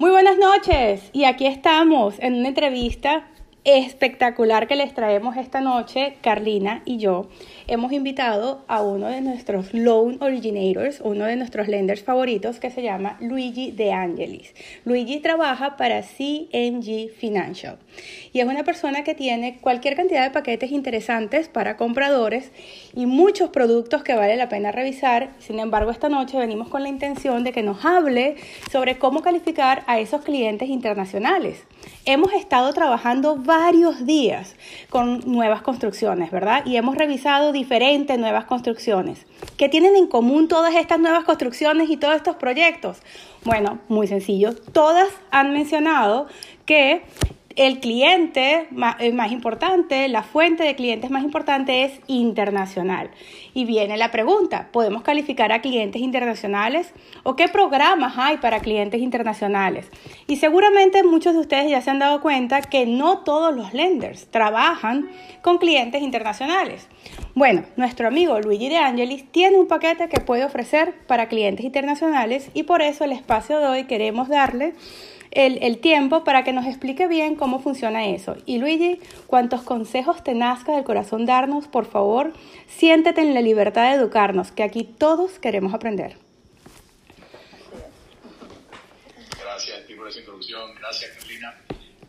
Muy buenas noches. Y aquí estamos en una entrevista espectacular que les traemos esta noche, Carlina y yo, hemos invitado a uno de nuestros loan originators, uno de nuestros lenders favoritos que se llama Luigi De Angelis. Luigi trabaja para CNG Financial y es una persona que tiene cualquier cantidad de paquetes interesantes para compradores y muchos productos que vale la pena revisar. Sin embargo, esta noche venimos con la intención de que nos hable sobre cómo calificar a esos clientes internacionales. Hemos estado trabajando varios días con nuevas construcciones, ¿verdad? Y hemos revisado diferentes nuevas construcciones. ¿Qué tienen en común todas estas nuevas construcciones y todos estos proyectos? Bueno, muy sencillo. Todas han mencionado que el cliente más, importante, la fuente de clientes más importante es internacional. Y viene la pregunta, ¿podemos calificar a clientes internacionales? ¿O qué programas hay para clientes internacionales? Y seguramente muchos de ustedes ya se han dado cuenta que no todos los lenders trabajan con clientes internacionales. Bueno, nuestro amigo Luigi De Angelis tiene un paquete que puede ofrecer para clientes internacionales y por eso el espacio de hoy queremos darle el, tiempo para que nos explique bien cómo funciona eso. Y Luigi, cuantos consejos te nazca del corazón darnos, por favor, siéntete en la libertad de educarnos, que aquí todos queremos aprender. Gracias, por esa introducción. Gracias, Carolina.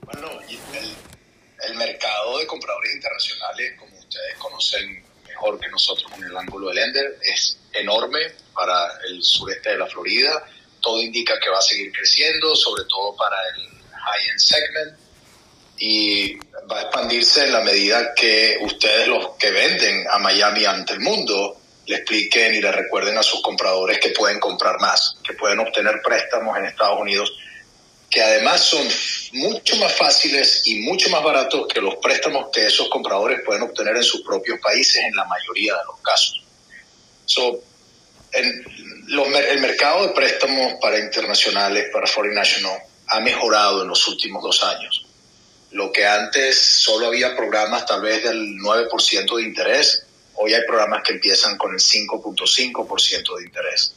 Bueno, el, el mercado de compradores internacionales, como ustedes conocen mejor que nosotros en el ángulo del Ender, es enorme para el sureste de la Florida todo indica que va a seguir creciendo, sobre todo para el high-end segment, y va a expandirse en la medida que ustedes los que venden a Miami ante el mundo le expliquen y le recuerden a sus compradores que pueden comprar más, que pueden obtener préstamos en Estados Unidos, que además son mucho más fáciles y mucho más baratos que los préstamos que esos compradores pueden obtener en sus propios países en la mayoría de los casos. So, en, el mercado de préstamos para internacionales, para Foreign National, ha mejorado en los últimos dos años. Lo que antes solo había programas tal vez del 9% de interés, hoy hay programas que empiezan con el 5.5% de interés.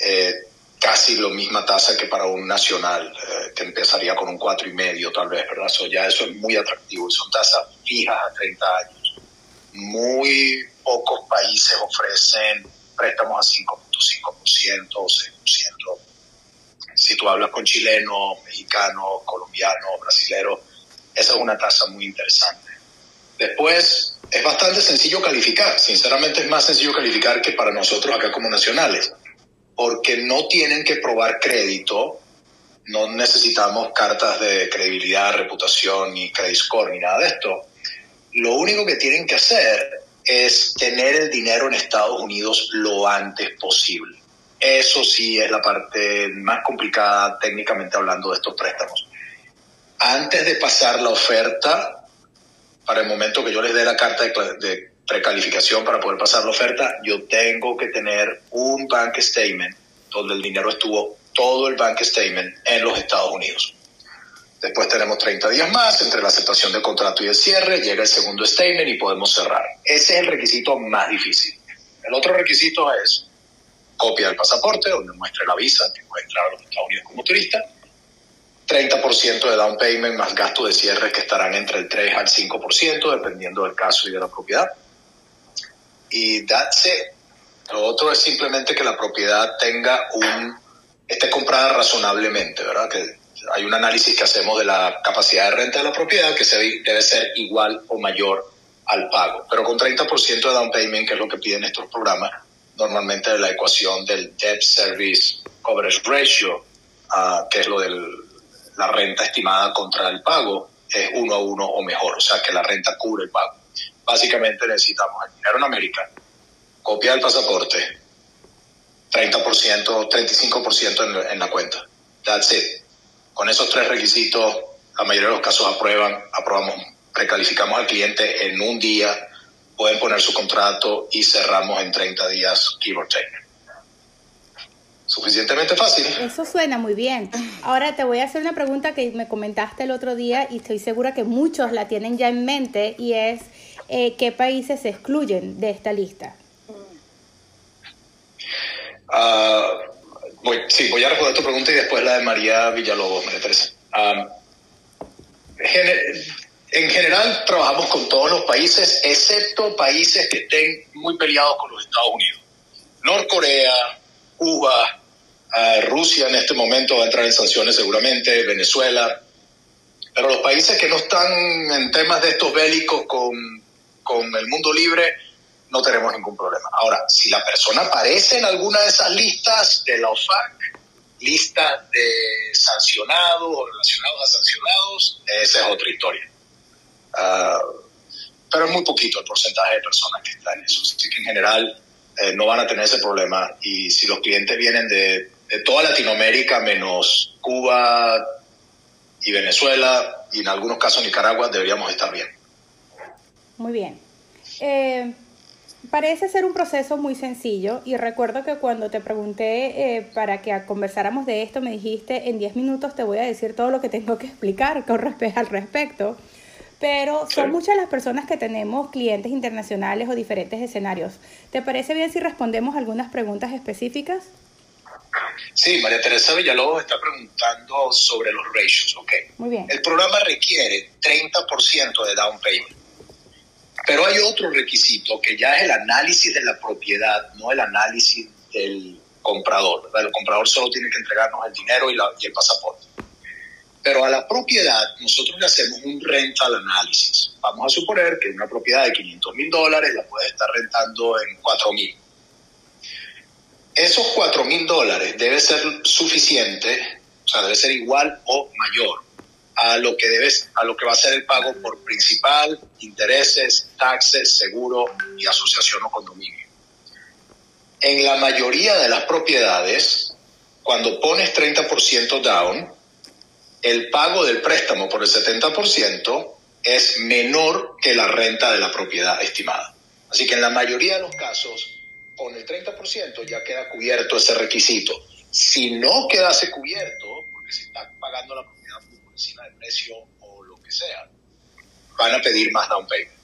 Eh, casi la misma tasa que para un nacional, eh, que empezaría con un 4,5 tal vez, ¿verdad? ya eso es muy atractivo son tasas fijas a 30 años. Muy pocos países ofrecen préstamos a 5.5% o 6%. Si tú hablas con chilenos, mexicanos, colombianos, brasileros, esa es una tasa muy interesante. Después, es bastante sencillo calificar. Sinceramente es más sencillo calificar que para nosotros acá como nacionales, porque no tienen que probar crédito, no necesitamos cartas de credibilidad, reputación, ni credit score, ni nada de esto. Lo único que tienen que hacer es tener el dinero en Estados Unidos lo antes posible. Eso sí es la parte más complicada técnicamente hablando de estos préstamos. Antes de pasar la oferta, para el momento que yo les dé la carta de, precalificación para poder pasar la oferta, yo tengo que tener un bank statement donde el dinero estuvo todo el bank statement en los Estados Unidos. Después tenemos 30 días más entre la aceptación del contrato y el cierre, llega el segundo statement y podemos cerrar. Ese es el requisito más difícil. El otro requisito es copia del pasaporte, donde muestre la visa que puede entrar a los Estados Unidos como turista, 30% de down payment más gasto de cierre que estarán entre el 3 al 5%, dependiendo del caso y de la propiedad. Y that's it. Lo otro es simplemente que la propiedad tenga un, esté comprada razonablemente, ¿verdad? Que hay un análisis que hacemos de la capacidad de renta de la propiedad que debe ser igual o mayor al pago. Pero con 30% de down payment, que es lo que piden estos programas, normalmente la ecuación del debt service coverage ratio, uh, que es lo de la renta estimada contra el pago, es uno a uno o mejor, o sea que la renta cubre el pago. Básicamente necesitamos el dinero en América, copia del pasaporte, 30%, 35% en, en la cuenta. That's it. Con esos tres requisitos, la mayoría de los casos aprueban, aprobamos, recalificamos al cliente en un día, pueden poner su contrato y cerramos en 30 días, give or take. Suficientemente fácil. Eso suena muy bien. Ahora te voy a hacer una pregunta que me comentaste el otro día y estoy segura que muchos la tienen ya en mente y es eh, qué países se excluyen de esta lista. Uh, Voy, sí, voy a responder tu pregunta y después la de María Villalobos, María Teresa. en general trabajamos con todos los países, excepto países que estén muy peleados con los Estados Unidos. Norcorea, Cuba, Rusia en este momento va a entrar en sanciones seguramente, Venezuela. Pero los países que no están en temas de estos bélicos con, con el mundo libre, no tenemos ningún problema. Ahora, si la persona aparece en alguna de esas listas de la OFAC, listas de sancionados o relacionados a sancionados, esa es otra historia. Ah, pero es muy poquito el porcentaje de personas que están en eso. Así que en general eh, no van a tener ese problema. Y si los clientes vienen de, toda Latinoamérica, menos Cuba y Venezuela, y en algunos casos Nicaragua, deberíamos estar bien. Muy bien. Eh, parece ser un proceso muy sencillo y recuerdo que cuando te pregunté eh, para que conversáramos de esto me dijiste en 10 minutos te voy a decir todo lo que tengo que explicar con respecto al respecto. Pero son muchas las personas que tenemos clientes internacionales o diferentes escenarios. ¿Te parece bien si respondemos algunas preguntas específicas? Sí, María Teresa Villalobos está preguntando sobre los ratios, ¿ok? Muy bien. El programa requiere 30% de down payment pero hay otro requisito que ya es el análisis de la propiedad, no el análisis del comprador. El comprador solo tiene que entregarnos el dinero y, el pasaporte. Pero a la propiedad nosotros le hacemos un rental análisis. Vamos a suponer que una propiedad de 500 mil dólares la puede estar rentando en 4 mil. Esos 4 mil dólares debe ser suficiente, o sea, debe ser igual o mayor a lo que debes, a lo que va a ser el pago por principal, intereses, taxes, seguro y asociación o condominio. En la mayoría de las propiedades, cuando pones 30% down, el pago del préstamo por el 70% es menor que la renta de la propiedad estimada. Así que en la mayoría de los casos, con el 30% ya queda cubierto ese requisito. Si no quedase cubierto, porque si está pagando la encima del precio o lo que sea, van a pedir más down payment.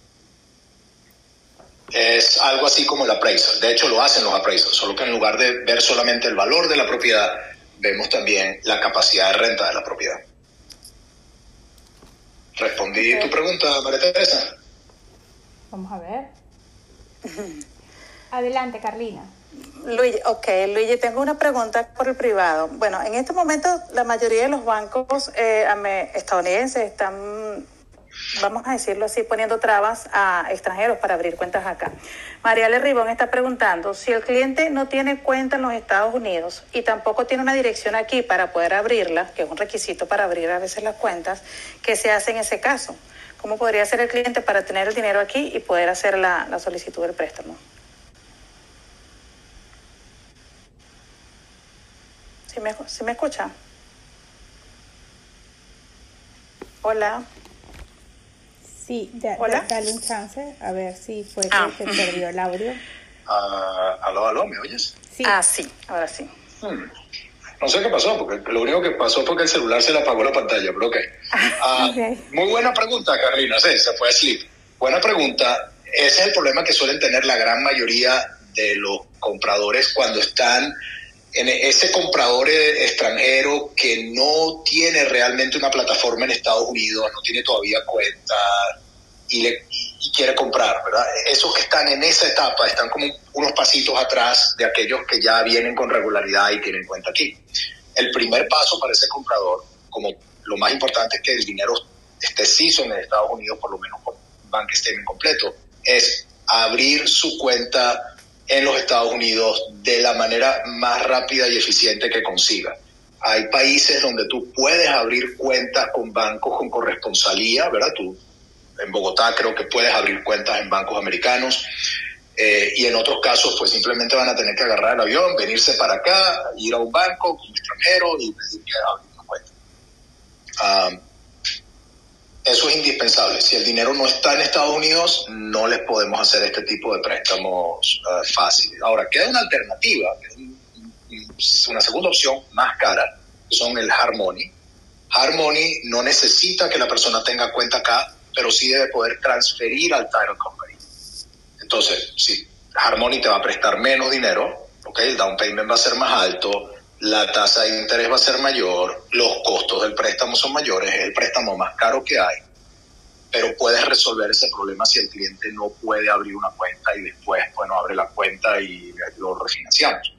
Es algo así como el appraisal. De hecho, lo hacen los appraisals, solo que en lugar de ver solamente el valor de la propiedad, vemos también la capacidad de renta de la propiedad. ¿Respondí tu pregunta, María Teresa? Vamos a ver. Adelante, Carlina. Luigi, ok, Luigi, tengo una pregunta por el privado. Bueno, en este momento la mayoría de los bancos eh, estadounidenses están, vamos a decirlo así, poniendo trabas a extranjeros para abrir cuentas acá. Mariale Ribón está preguntando si el cliente no tiene cuenta en los Estados Unidos y tampoco tiene una dirección aquí para poder abrirla, que es un requisito para abrir a veces las cuentas, ¿qué se hace en ese caso? ¿Cómo podría ser el cliente para tener el dinero aquí y poder hacer la solicitud del préstamo? ¿Sí me, me escucha? Hola. Sí, dale un chance, a ver si fue que ah. se perdió el audio. Uh, aló, aló, ¿me oyes? Sí. Ah, sí, ahora sí. Hmm. No sé qué pasó, porque lo único que pasó fue que el celular se le apagó la pantalla, pero ok. Ah, muy buena pregunta, Carolina, sí, se fue a sleep. Buena pregunta. Ese es el problema que suelen tener la gran mayoría de los compradores cuando están en ese comprador extranjero que no tiene realmente una plataforma en Estados Unidos, no tiene todavía cuenta y, le, quiere comprar, ¿verdad? Esos que están en esa etapa están como unos pasitos atrás de aquellos que ya vienen con regularidad y tienen cuenta aquí. El primer paso para ese comprador, como lo más importante es que el dinero esté CISO en Estados Unidos, por lo menos con bank statement completo, es abrir su cuenta en los Estados Unidos de la manera más rápida y eficiente que consiga. Hay países donde tú puedes abrir cuentas con bancos con corresponsalía, ¿verdad? Tú en Bogotá creo que puedes abrir cuentas en bancos americanos. Eh, y en otros casos, pues simplemente van a tener que agarrar el avión, venirse para acá, ir a un banco como extranjero y pedir que abrir una cuenta. Ah, eso es indispensable. Si el dinero no está en Estados Unidos, no les podemos hacer este tipo de préstamos uh, fáciles. Ahora, queda una alternativa, una segunda opción más cara, que son el Harmony. Harmony no necesita que la persona tenga cuenta acá, pero sí debe poder transferir al title company. Entonces, si Harmony te va a prestar menos dinero, okay, el down payment va a ser más alto, la tasa de interés va a ser mayor, los costos del préstamo son mayores, es el préstamo más caro que hay, pero puedes resolver ese problema si el cliente no puede abrir una cuenta y después, bueno, abre la cuenta y lo refinanciamos.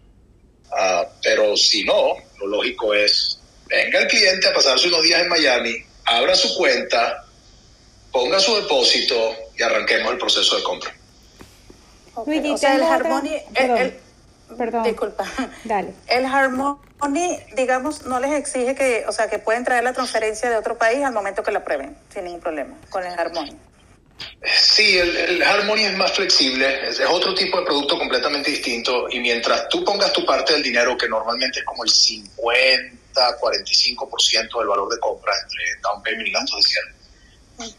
Ah, pero si no, lo lógico es, venga el cliente a pasarse unos días en Miami, abra su cuenta, ponga su depósito y arranquemos el proceso de compra. o sea, el Harmony, Perdón. Disculpa. Dale. El Harmony, digamos, no les exige que, o sea, que pueden traer la transferencia de otro país al momento que la prueben, sin ningún problema, con el Harmony. Sí, el, Harmony es más flexible, es, otro tipo de producto completamente distinto y mientras tú pongas tu parte del dinero, que normalmente es como el 50, 45% del valor de compra entre down payment y gastos de cierre,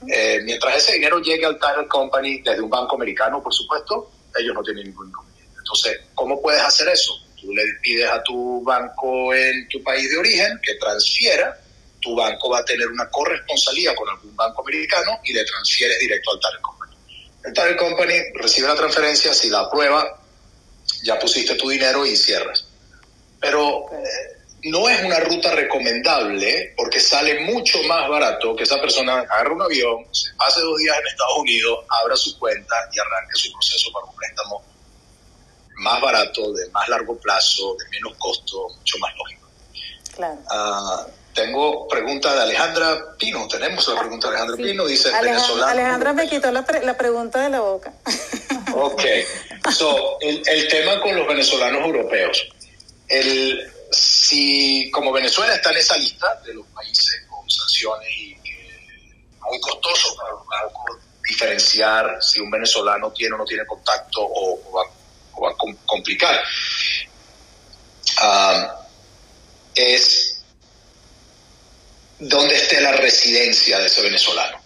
eh, mientras ese dinero llegue al title company desde un banco americano, por supuesto, ellos no tienen ningún inconveniente. Entonces, ¿cómo puedes hacer eso? Tú le pides a tu banco en tu país de origen que transfiera, tu banco va a tener una corresponsalía con algún banco americano y le transfieres directo al Target Company. El Target Company recibe la transferencia, si la aprueba, ya pusiste tu dinero y cierras. Pero eh, no es una ruta recomendable porque sale mucho más barato que esa persona agarre un avión, se pase dos días en Estados Unidos, abra su cuenta y arranque su proceso para un préstamo más barato, de más largo plazo, de menos costo, mucho más lógico. Claro. Ah, tengo pregunta de Alejandra Pino. Tenemos la pregunta de Alejandra Pino. Dice Alejandra, Alejandra me quitó la, la, pregunta de la boca. Ok. So, el, el, tema con los venezolanos europeos. El, si como Venezuela está en esa lista de los países con sanciones y muy costoso para los bancos diferenciar si un venezolano tiene o no tiene contacto o, o va a complicar, ah, es dónde esté la residencia de ese venezolano.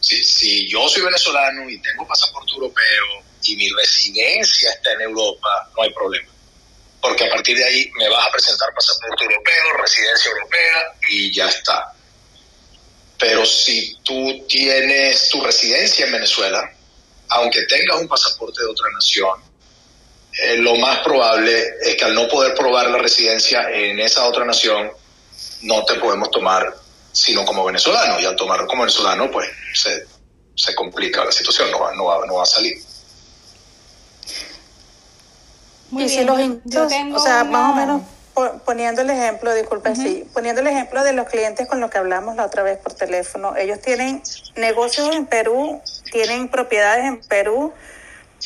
Si, si yo soy venezolano y tengo pasaporte europeo y mi residencia está en Europa, no hay problema. Porque a partir de ahí me vas a presentar pasaporte europeo, residencia europea y ya está. Pero si tú tienes tu residencia en Venezuela, aunque tengas un pasaporte de otra nación, eh, lo más probable es que al no poder probar la residencia en esa otra nación, no te podemos tomar sino como venezolano. Y al tomarlo como venezolano, pues se, se complica la situación, no va, no va, no va a salir. y si los o sea, más o menos poniendo el ejemplo, disculpen, sí, poniendo el ejemplo de los clientes con los que hablamos la otra vez por teléfono, ellos tienen negocios en Perú, tienen propiedades en Perú,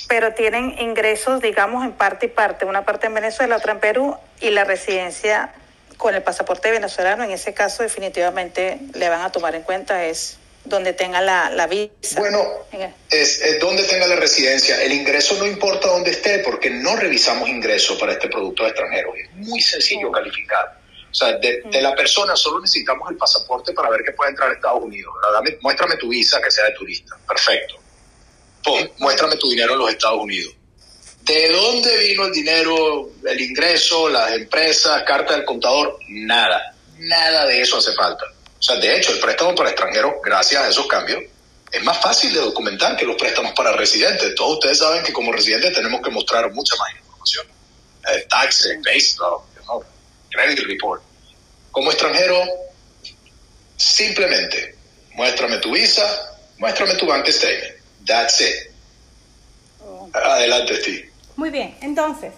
pero tienen ingresos, digamos, en parte y parte, una parte en Venezuela, otra en Perú, y la residencia con el pasaporte venezolano, en ese caso definitivamente le van a tomar en cuenta es donde tenga la, la visa. Bueno, es, donde tenga la residencia. El ingreso no importa dónde esté, porque no revisamos ingresos para este producto extranjero. Es muy sencillo calificar. O sea, de, la persona solo necesitamos el pasaporte para ver que puede entrar a Estados Unidos. Dame, muéstrame tu visa que sea de turista. Perfecto muéstrame tu dinero en los Estados Unidos. ¿De dónde vino el dinero, el ingreso, las empresas, carta del contador? Nada, nada de eso hace falta. O sea, de hecho, el préstamo para extranjeros, gracias a esos cambios, es más fácil de documentar que los préstamos para residentes. Todos ustedes saben que como residentes tenemos que mostrar mucha más información. Eh, taxes, base credit report. Como extranjero, simplemente muéstrame tu visa, muéstrame tu bank statement That's it. Adelante, Steve. Muy bien, entonces,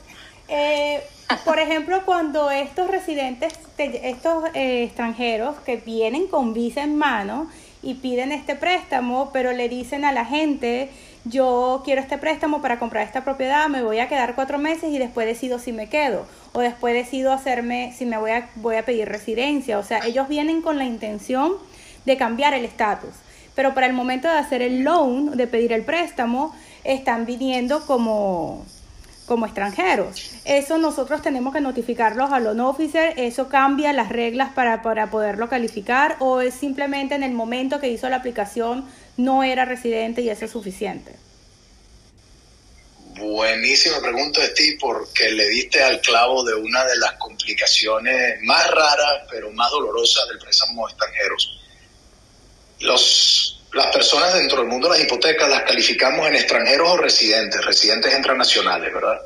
eh, por ejemplo, cuando estos residentes, estos eh, extranjeros que vienen con visa en mano y piden este préstamo, pero le dicen a la gente, yo quiero este préstamo para comprar esta propiedad, me voy a quedar cuatro meses y después decido si me quedo, o después decido hacerme, si me voy a, voy a pedir residencia, o sea, ellos vienen con la intención de cambiar el estatus pero para el momento de hacer el loan, de pedir el préstamo, están viniendo como, como extranjeros. Eso nosotros tenemos que notificarlos a loan officer, eso cambia las reglas para, para poderlo calificar o es simplemente en el momento que hizo la aplicación no era residente y eso es suficiente. Buenísima pregunta, Steve, porque le diste al clavo de una de las complicaciones más raras, pero más dolorosas del préstamo extranjeros los, las personas dentro del mundo de las hipotecas las calificamos en extranjeros o residentes, residentes internacionales, ¿verdad?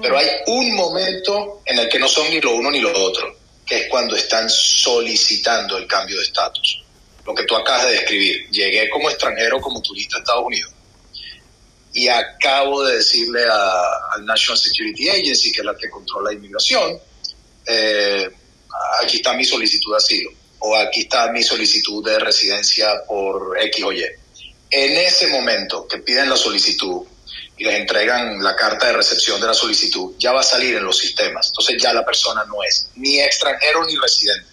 Pero hay un momento en el que no son ni lo uno ni lo otro, que es cuando están solicitando el cambio de estatus. Lo que tú acabas de describir. Llegué como extranjero, como turista a Estados Unidos, y acabo de decirle al National Security Agency, que es la que controla la inmigración, eh, aquí está mi solicitud de asilo o aquí está mi solicitud de residencia por X o Y. En ese momento que piden la solicitud y les entregan la carta de recepción de la solicitud, ya va a salir en los sistemas. Entonces ya la persona no es ni extranjero ni residente.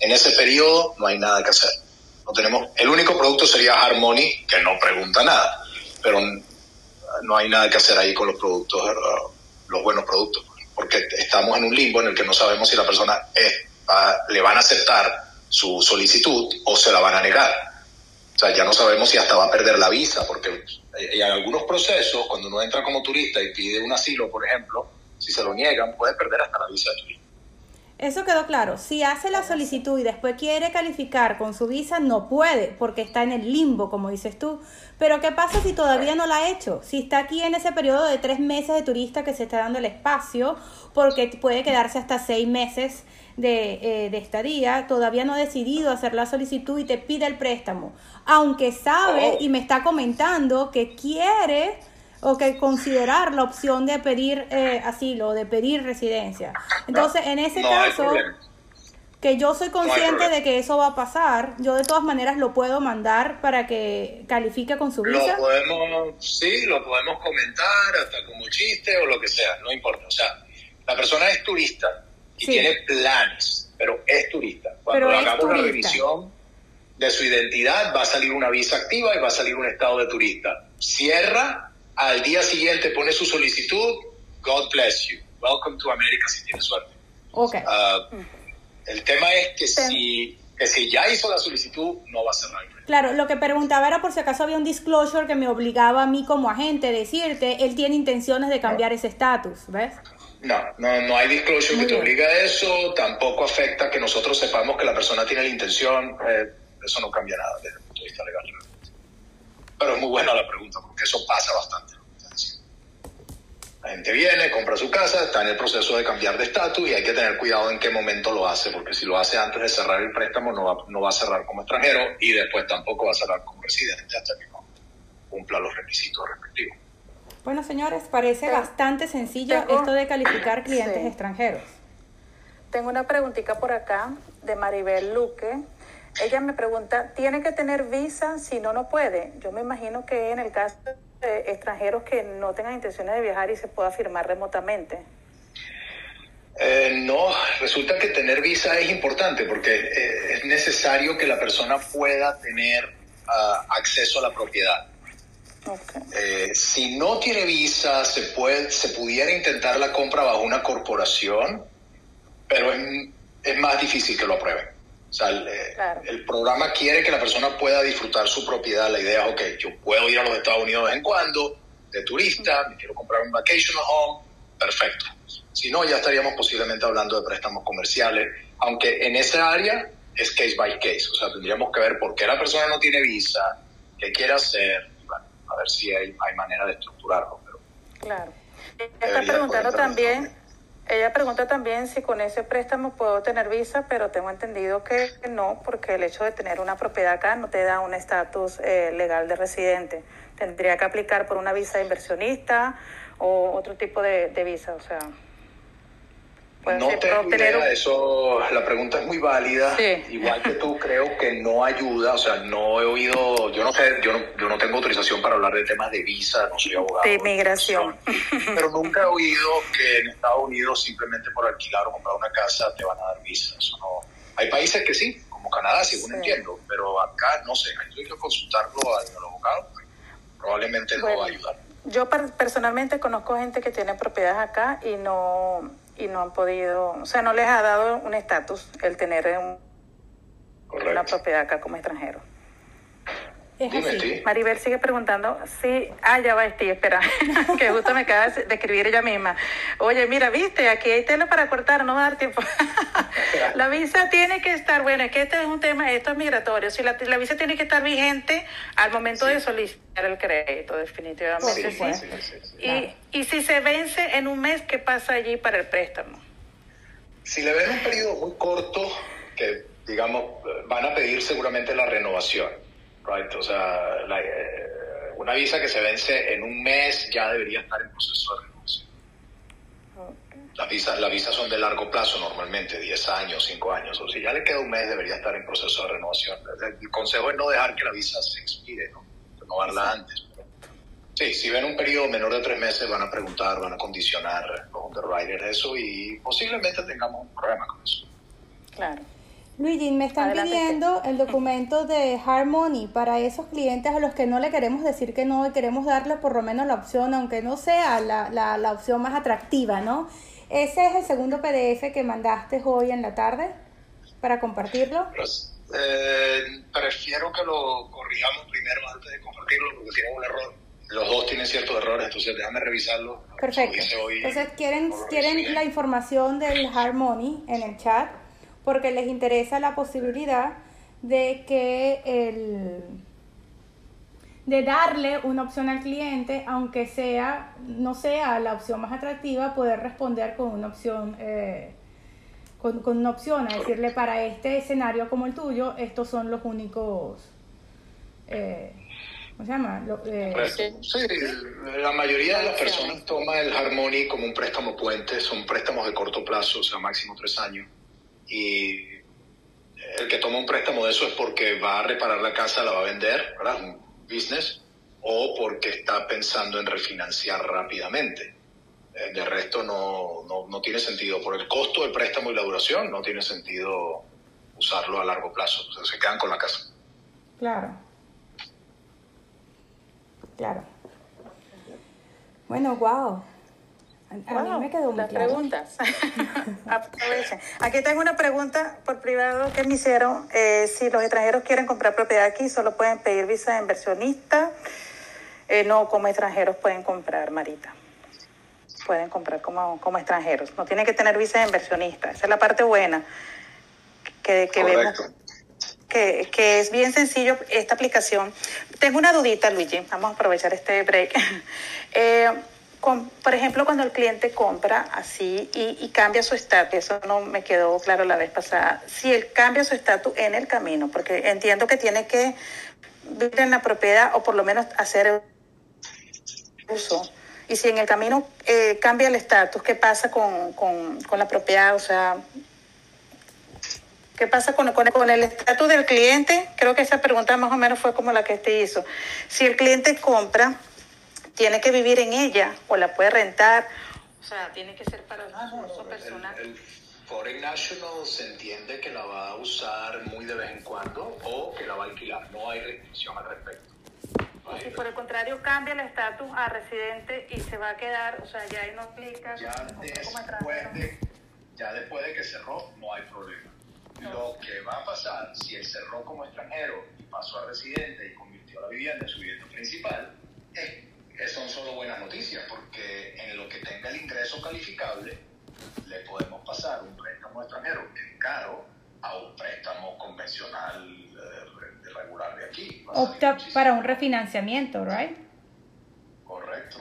En ese periodo no hay nada que hacer. No tenemos, el único producto sería Harmony, que no pregunta nada, pero no hay nada que hacer ahí con los productos, los buenos productos, porque estamos en un limbo en el que no sabemos si la persona le van a aceptar su solicitud o se la van a negar. O sea, ya no sabemos si hasta va a perder la visa, porque en algunos procesos, cuando uno entra como turista y pide un asilo, por ejemplo, si se lo niegan, puede perder hasta la visa de turista. Eso quedó claro. Si hace la solicitud y después quiere calificar con su visa, no puede, porque está en el limbo, como dices tú. Pero ¿qué pasa si todavía no la ha hecho? Si está aquí en ese periodo de tres meses de turista que se está dando el espacio, porque puede quedarse hasta seis meses de, eh, de estadía, todavía no ha decidido hacer la solicitud y te pide el préstamo. Aunque sabe oh. y me está comentando que quiere o que considerar la opción de pedir eh, asilo, de pedir residencia. Entonces, en ese caso, que yo soy consciente de que eso va a pasar, yo de todas maneras lo puedo mandar para que califique con su visa. Lo podemos, sí, lo podemos comentar hasta como chiste o lo que sea, no importa. O sea, la persona es turista y tiene planes, pero es turista. Cuando hagamos la revisión de su identidad, va a salir una visa activa y va a salir un estado de turista. Cierra al día siguiente pone su solicitud, God bless you, welcome to America si tiene suerte. Okay. Ah, el tema es que si, que si ya hizo la solicitud, no va a cerrar. Claro, lo que preguntaba era por si acaso había un disclosure que me obligaba a mí como agente a decirte, él tiene intenciones de cambiar ese estatus, ¿ves? No, no, no hay disclosure que te obliga a eso, tampoco afecta que nosotros sepamos que la persona tiene la intención, eh, eso no cambia nada desde el punto de vista legal. Pero es muy buena la pregunta, porque eso pasa bastante. La gente viene, compra su casa, está en el proceso de cambiar de estatus y hay que tener cuidado en qué momento lo hace, porque si lo hace antes de cerrar el préstamo no va, no va a cerrar como extranjero y después tampoco va a cerrar como residente hasta que no cumpla los requisitos respectivos. Bueno, señores, parece bastante sencillo esto de calificar clientes extranjeros. Tengo una preguntita por acá de Maribel Luque ella me pregunta, ¿tiene que tener visa si no, no puede? Yo me imagino que en el caso de extranjeros que no tengan intenciones de viajar y se pueda firmar remotamente. Eh, no, resulta que tener visa es importante porque eh, es necesario que la persona pueda tener ah, acceso a la propiedad. Eh, si no tiene visa, se, puede, se pudiera intentar la compra bajo una corporación, pero es, es más difícil que lo aprueben. O sea, eh, el, programa quiere que la persona pueda disfrutar su propiedad. La idea es, ok, yo puedo ir a los Estados Unidos de vez en cuando, de turista, me quiero comprar un vacational home, perfecto. Si no, ya estaríamos posiblemente hablando de préstamos comerciales, aunque en esa área es case by case. O sea, tendríamos que ver por qué la persona no tiene visa, qué quiere hacer, a ver si hay, hay manera de estructurarlo. Pero claro. Está preguntando también ella pregunta también si con ese préstamo puedo tener visa, pero tengo entendido que no, porque el hecho de tener una propiedad acá no te da un estatus eh, legal de residente. Tendría que aplicar por una visa inversionista o otro tipo de visa, o sea no tengo idea, eso, la pregunta es muy válida. Igual que tú, creo que no ayuda, o sea, no he oído, yo no sé, yo no, yo no tengo autorización para hablar de temas de visa, no soy abogado. De inmigración. Pero nunca he oído que en Estados Unidos simplemente por alquilar o comprar una casa te van a dar visa. Eso no. Hay países que sí, como Canadá, según entiendo, pero acá no sé, hay que consultarlo al abogado, probablemente no va a ayudar. Yo personalmente conozco gente que tiene propiedades acá y no y no han podido, o sea, no les ha dado un estatus el tener una propiedad acá como extranjero. Es Dime, así. Maribel sigue preguntando, sí, ah, ya va, Steve, espera, que justo me acaba de escribir ella misma. Oye, mira, viste, aquí hay tela para cortar, no va a dar tiempo. la visa tiene que estar, bueno, es que este es un tema, esto es migratorio, si la, la visa tiene que estar vigente al momento de solicitar el crédito, definitivamente sí. sí. Y, y si se vence en un mes, ¿qué pasa allí para el préstamo? Si le ven un periodo muy corto, que digamos, van a pedir seguramente la renovación, right? O sea, la, eh, una visa que se vence en un mes ya debería estar en proceso de renovación. Las visas, las visas son de largo plazo normalmente, 10 años, 5 años, o si ya le queda un mes debería estar en proceso de renovación. El consejo es no dejar que la visa se expire, ¿no? renovarla antes. Sí, si ven un periodo menor de tres meses van a preguntar, van a condicionar los underwriters eso y posiblemente tengamos un problema con eso. Claro. Luigi, me están Adelante. pidiendo el documento de Harmony para esos clientes a los que no le queremos decir que no y queremos darle por lo menos la opción, aunque no sea la, la, la opción más atractiva, ¿no? Ese es el segundo PDF que mandaste hoy en la tarde para compartirlo. Pues, eh, prefiero que lo corrijamos primero antes de compartirlo porque tiene un error. Los dos tienen ciertos errores, entonces déjame revisarlo. Perfecto. Hoy, Entonces, ¿quieren, quieren la información del Harmony en el chat porque les interesa la posibilidad de que el de darle una opción al cliente, aunque sea no sea la opción más atractiva, poder responder con una opción eh, con, con una opción, a decirle para este escenario como el tuyo, estos son los únicos eh, ¿cómo se llama? Eh. Sí, la mayoría de las personas toma el Harmony como un préstamo puente, son préstamos de corto plazo, o sea, máximo tres años. Y el que toma un préstamo de eso es porque va a reparar la casa, la va a vender, ¿verdad? Un business, o porque está pensando en refinanciar rápidamente. Eh, De resto no, no, no tiene sentido. Por el costo del préstamo y la duración, no tiene sentido usarlo a largo plazo. O sea, se quedan con la casa. Claro. Claro. Bueno, wow. A, Wow, mí me quedó muy las claro. preguntas. Aprovechen. Aquí tengo una pregunta por privado que me hicieron. Eh, si los extranjeros quieren comprar propiedad aquí, solo pueden pedir visa de inversionista. Eh, no, como extranjeros pueden comprar, Marita. Pueden comprar como, como extranjeros. No tienen que tener visa de inversionista. Esa es la parte buena que, que vemos Correcto. que, que es bien sencillo esta aplicación. Tengo una dudita, Luigi, vamos a aprovechar este break. Eh, por ejemplo, cuando el cliente compra así y, cambia su estatus, eso no me quedó claro la vez pasada, si él cambia su estatus en el camino, porque entiendo que tiene que vivir en la propiedad o por lo menos hacer uso. Y si en el camino eh, cambia el estatus, ¿qué pasa con, con, la propiedad? O sea, ¿Qué pasa con, con, con el estatus del cliente? Creo que esa pregunta más o menos fue como la que te hizo. Si el cliente compra, ¿tiene que vivir en ella o la puede rentar? O sea, tiene que ser para un uso personal. El, el Foreign National se entiende que la va a usar muy de vez en cuando o que la va a alquilar. No hay restricción al respecto. No hay Si por el contrario cambia el estatus a residente y se va a quedar, o sea, ya ahí no aplica ya después de, ya después de que cerró, no hay problema. Lo que va a pasar si él cerró como extranjero y pasó a residente y convirtió la vivienda en su vivienda principal, es son solo buenas noticias, porque en lo que tenga el ingreso calificable, le podemos pasar un préstamo extranjero que es caro a un préstamo convencional eh, re- regular de aquí. Opta para un refinanciamiento, ¿right? Correcto.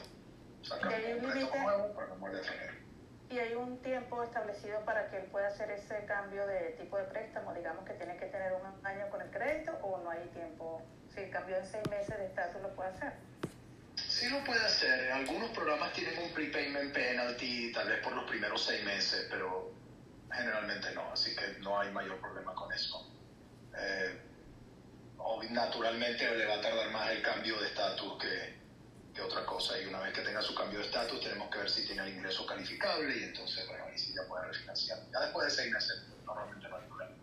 Y hay un tiempo establecido para que él pueda hacer ese cambio de tipo de préstamo, digamos que tiene que tener un año con el crédito o no hay tiempo. Si cambió en seis meses de estatus, lo puede hacer. Sí lo puede hacer. Algunos programas tienen un prepayment penalty, tal vez por los primeros seis meses, pero generalmente no, así que no hay mayor problema con eso. Eh, naturalmente le va a tardar más el cambio de estatus que, que otra cosa, y una vez que tenga su cambio de estatus tenemos que ver si tiene el ingreso calificable y entonces, bueno, ahí sí ya puede refinanciar. Ya después de seis meses, normalmente no hay problema.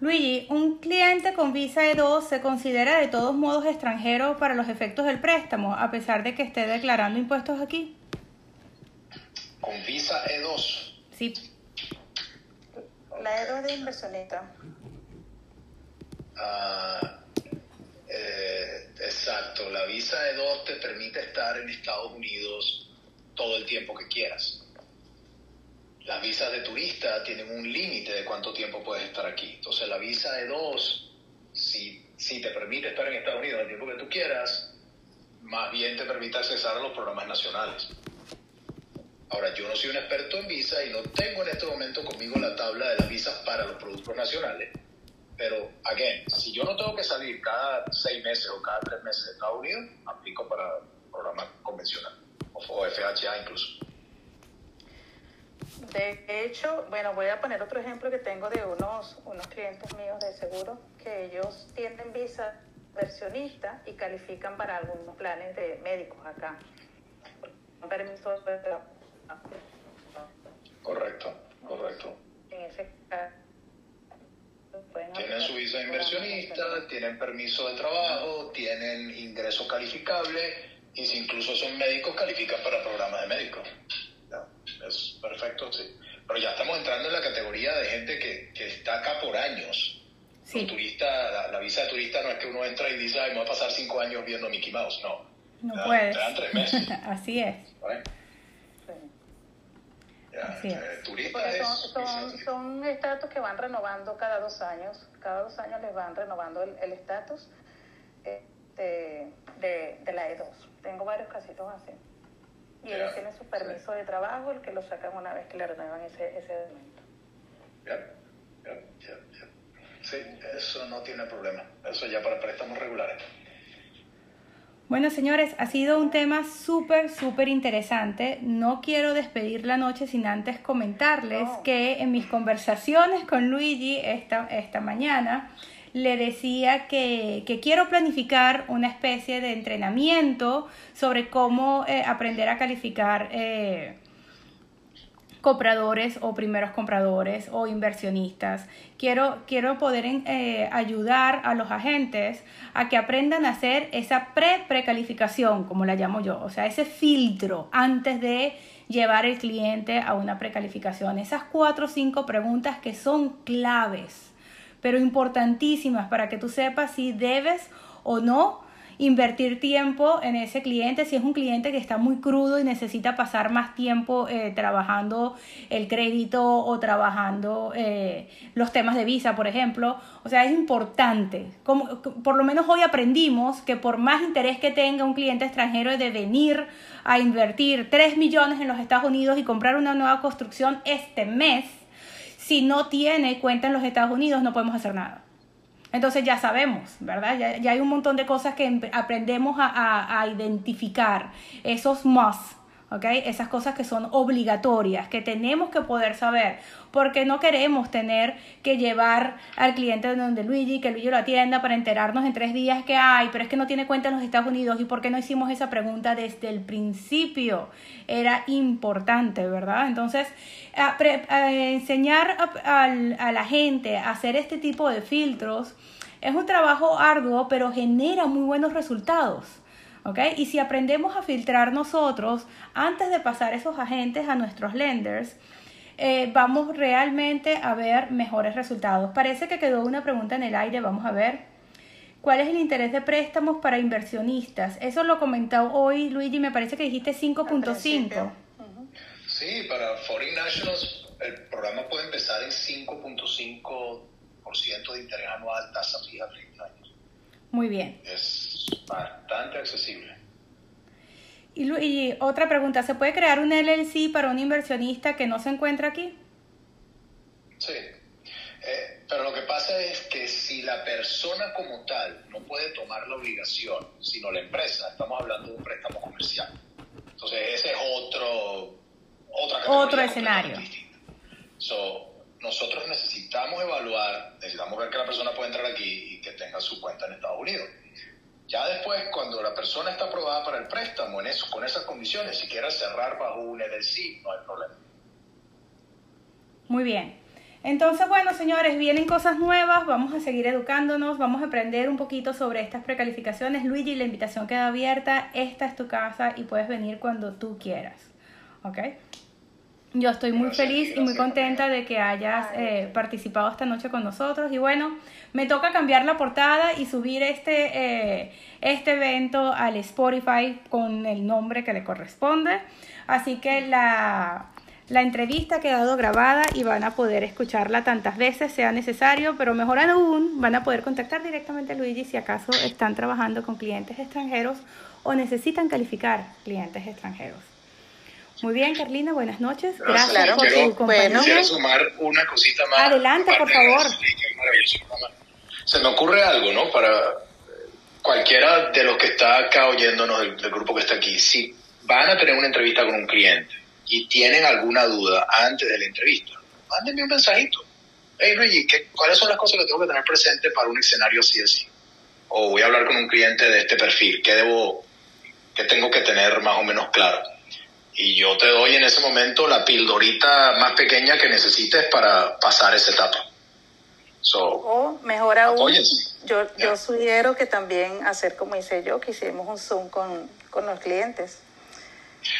Luigi, un cliente con visa E2 se considera de todos modos extranjero para los efectos del préstamo, a pesar de que esté declarando impuestos aquí. Con visa E E2, Sí. La E2 de inversionista. Ah, eh, exacto, la visa E2 te permite estar en Estados Unidos todo el tiempo que quieras. Las visas de turista tienen un límite de cuánto tiempo puedes estar aquí. Entonces la visa E2, si, si te permite estar en Estados Unidos el tiempo que tú quieras, más bien te permite accesar a los programas nacionales. Ahora, yo no soy un experto en visa y no tengo en este momento conmigo la tabla de las visas para los productos nacionales. Pero, again, si yo no tengo que salir cada seis meses o cada tres meses de Estados Unidos, aplico para programas convencionales o FHA incluso. De hecho, bueno, voy a poner otro ejemplo que tengo de unos, unos clientes míos de seguro, que ellos tienen visa versionista y califican para algunos planes de médicos acá. Permiso de Correcto, correcto. En ese caso, tienen su visa inversionista, tienen permiso de trabajo, tienen ingresos calificables y si incluso son médicos califican para programas de médicos. es perfecto, sí. Pero ya estamos entrando en la categoría de gente que, que está acá por años. Sí. turista, la, visa de turista no es que uno entra y dice, ay, me voy a pasar cinco años viendo Mickey Mouse. No. No puede. Te dan tres meses. Así es. Eh, son, son, estatus que van renovando cada dos años. Cada dos años les van renovando el estatus eh, de, de, la E2. Tengo varios casitos así. Y ellos tienen su permiso de trabajo, el que lo sacan una vez que le renuevan ese, ese documento. Sí, eso no tiene problema. Eso ya para préstamos regulares. Bueno, señores, ha sido un tema súper, súper interesante. No quiero despedir la noche sin antes comentarles que en mis conversaciones con Luigi esta, esta mañana le decía que, quiero planificar una especie de entrenamiento sobre cómo eh, aprender a calificar eh, compradores o primeros compradores o inversionistas. Quiero, quiero poder eh, ayudar a los agentes a que aprendan a hacer esa pre-precalificación, como la llamo yo, o sea, ese filtro antes de llevar el cliente a una precalificación. Esas cuatro o cinco preguntas que son claves, pero importantísimas para que tú sepas si debes o no invertir tiempo en ese cliente, si es un cliente que está muy crudo y necesita pasar más tiempo eh, trabajando el crédito o trabajando eh, los temas de visa, por ejemplo. O sea, es importante. Como, por lo menos hoy aprendimos que por más interés que tenga un cliente extranjero de venir a invertir 3 millones en los Estados Unidos y comprar una nueva construcción este mes, si no tiene cuenta en los Estados Unidos no podemos hacer nada. Entonces ya sabemos, ¿verdad? Ya, hay un montón de cosas que aprendemos a, identificar, esos must, ¿ok? Esas cosas que son obligatorias, que tenemos que poder saber, porque no queremos tener que llevar al cliente donde Luigi, que Luigi lo atienda para enterarnos en tres días que hay, pero es que no tiene cuenta en los Estados Unidos y por qué no hicimos esa pregunta desde el principio. Era importante, ¿verdad? Entonces, enseñar a, la gente a hacer este tipo de filtros es un trabajo arduo, pero genera muy buenos resultados. ¿Okay? Y si aprendemos a filtrar nosotros antes de pasar esos agentes a nuestros lenders, eh, vamos realmente a ver mejores resultados. Parece que quedó una pregunta en el aire, vamos a ver. ¿Cuál es el interés de préstamos para inversionistas? Eso lo comentó hoy Luigi, me parece que dijiste 5.5. Sí, para Foreign Nationals el programa puede empezar en 5.5% de interés anual, tasa fija 30 años. Muy bien. Es bastante accesible. Y, y, otra pregunta, ¿se puede crear un LLC para un inversionista que no se encuentra aquí? Sí, eh, pero lo que pasa es que si la persona como tal no puede tomar la obligación, sino la empresa, estamos hablando de un préstamo comercial. Entonces ese es otro otro escenario. nosotros necesitamos evaluar, necesitamos ver que la persona puede entrar aquí y que tenga su cuenta en Estados Unidos. Ya después, cuando la persona está aprobada para el préstamo en eso, con esas condiciones, si quiere cerrar bajo un LLC, no hay problema. Muy bien. Entonces, bueno, señores, vienen cosas nuevas, vamos a seguir educándonos, vamos a aprender un poquito sobre estas precalificaciones. Luigi, la invitación queda abierta, esta es tu casa y puedes venir cuando tú quieras. ¿Ok? Yo estoy muy feliz y muy contenta de que hayas eh, participado esta noche con nosotros. Y bueno, me toca cambiar la portada y subir este, eh, este evento al Spotify con el nombre que le corresponde. Así que la, la entrevista ha quedado grabada y van a poder escucharla tantas veces sea necesario, pero mejor aún, van a poder contactar directamente a Luigi si acaso están trabajando con clientes extranjeros o necesitan calificar clientes extranjeros. Muy bien, Carlina, buenas noches. Gracias por tu compañía. Quiero sumar una cosita más. Adelante, por favor. Se me ocurre algo, ¿no? Para cualquiera de los que está acá oyéndonos, del, grupo que está aquí, si van a tener una entrevista con un cliente y tienen alguna duda antes de la entrevista, mándenme un mensajito. Hey Luigi, ¿cuáles son las cosas que tengo que tener presente para un escenario así así? O voy a hablar con un cliente de este perfil, ¿qué debo, qué tengo que tener más o menos claro? Y yo te doy en ese momento la pildorita más pequeña que necesites para pasar esa etapa. o mejor aún, yo, yo sugiero que también hacer como hice yo, que hicimos un Zoom con, con los clientes.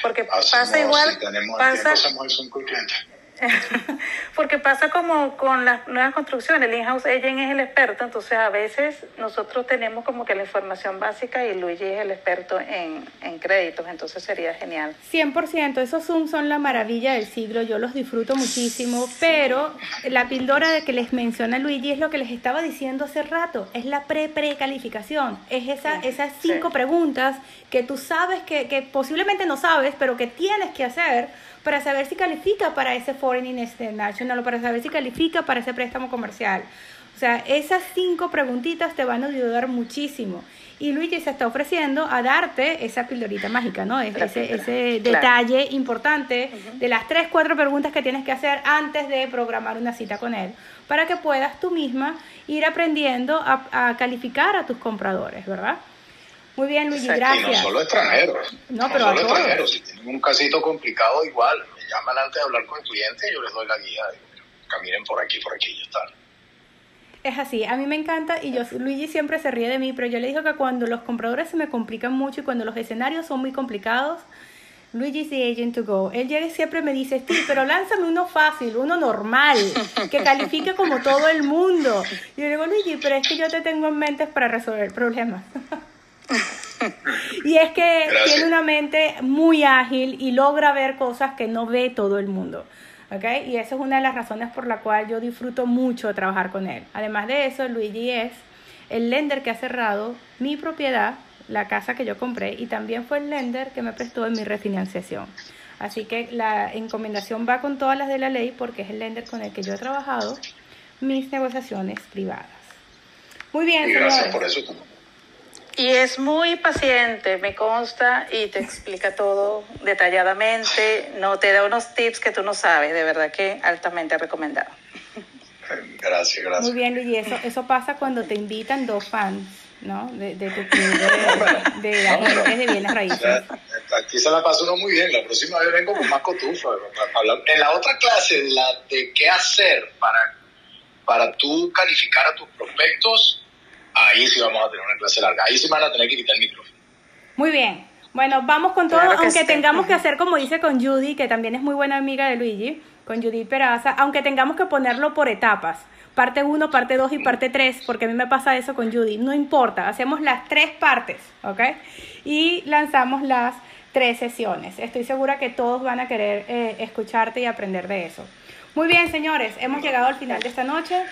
Porque pasa igual, pasa, Zoom con clientes. Porque pasa como con las nuevas construcciones, el in-house agent es el experto, entonces a veces nosotros tenemos como que la información básica y Luigi es el experto en, en créditos, entonces sería genial. 100%, esos Zoom son la maravilla del siglo, yo los disfruto muchísimo, pero la pildora de que les menciona Luigi es lo que les estaba diciendo hace rato, es la pre-precalificación, es esa, esas cinco preguntas que tú sabes que, que posiblemente no sabes, pero que tienes que hacer para saber si califica para ese Foreign International o para saber si califica para ese préstamo comercial. O sea, esas cinco preguntitas te van a ayudar muchísimo. Y Luigi se está ofreciendo a darte esa pildorita mágica, ¿no? Ese, ese detalle importante de las tres, cuatro preguntas que tienes que hacer antes de programar una cita con él, para que puedas tú misma ir aprendiendo a calificar a tus compradores, ¿verdad? Muy bien, Luigi, gracias. Y no solo extranjeros. No, pero solo extranjeros. Si tienen un casito complicado, igual. Me llaman antes de hablar con el cliente y yo les doy la guía. Caminen por aquí, por aquí y ya está. Es así, a mí me encanta y yo, Luigi siempre se ríe de mí, pero yo le digo que cuando los compradores se me complican mucho y cuando los escenarios son muy complicados, Luigi is the agent to go. Él llega y siempre me dice, sí, pero lánzame uno fácil, uno normal, que califique como todo el mundo. Y yo le digo, Luigi, pero es que yo te tengo en mente para resolver problemas. y es que tiene una mente muy ágil y logra ver cosas que no ve todo el mundo. ¿okay? Y esa es una de las razones por la cual yo disfruto mucho trabajar con él. Además de eso, Luigi es el lender que ha cerrado mi propiedad, la casa que yo compré, y también fue el lender que me prestó en mi refinanciación. Así que la encomendación va con todas las de la ley porque es el lender con el que yo he trabajado mis negociaciones privadas. Muy bien, gracias por eso. Y es muy paciente, me consta, y te explica todo detalladamente, no te da unos tips que tú no sabes, de verdad que altamente recomendado. Gracias, gracias. Muy bien, Luis, eso, eso pasa cuando te invitan dos fans, ¿no? De, de tu club de, de, agentes de bienes raíces. Aquí se la pasa uno muy bien, la próxima vez vengo con más cotufa. En la otra clase, la de qué hacer para, para tú calificar a tus prospectos, ahí sí vamos a tener una clase larga. Ahí sí van a tener que quitar el micrófono. Muy bien. Bueno, vamos con todo, aunque tengamos que hacer como dice con Judy, que también es muy buena amiga de Luigi, con Judy Peraza, aunque tengamos que ponerlo por etapas. Parte 1, parte 2 y parte 3, porque a mí me pasa eso con Judy. No importa, hacemos las tres partes, ¿ok? Y lanzamos las tres sesiones. Estoy segura que todos van a querer eh, escucharte y aprender de eso. Muy bien, señores, hemos llegado al final de esta noche.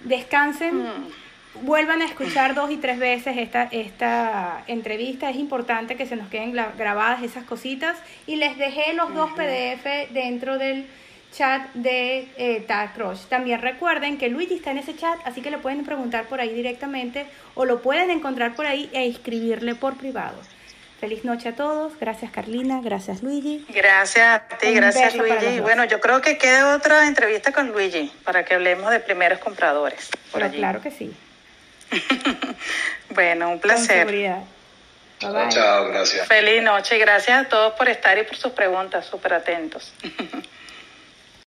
Descansen. Mm vuelvan a escuchar dos y tres veces esta, esta entrevista. Es importante que se nos queden grabadas esas cositas. Y les dejé los dos PDF dentro del chat de eh, Tag Crush. También recuerden que Luigi está en ese chat, así que le pueden preguntar por ahí directamente o lo pueden encontrar por ahí e escribirle por privado. Feliz noche a todos. Gracias Carlina, gracias Luigi. Gracias a ti, gracias Luigi. Bueno, yo creo que queda otra entrevista con Luigi para que hablemos de primeros compradores. claro que sí. bueno, un placer. Chao, gracias. Feliz noche y gracias a todos por estar y por sus preguntas, súper atentos.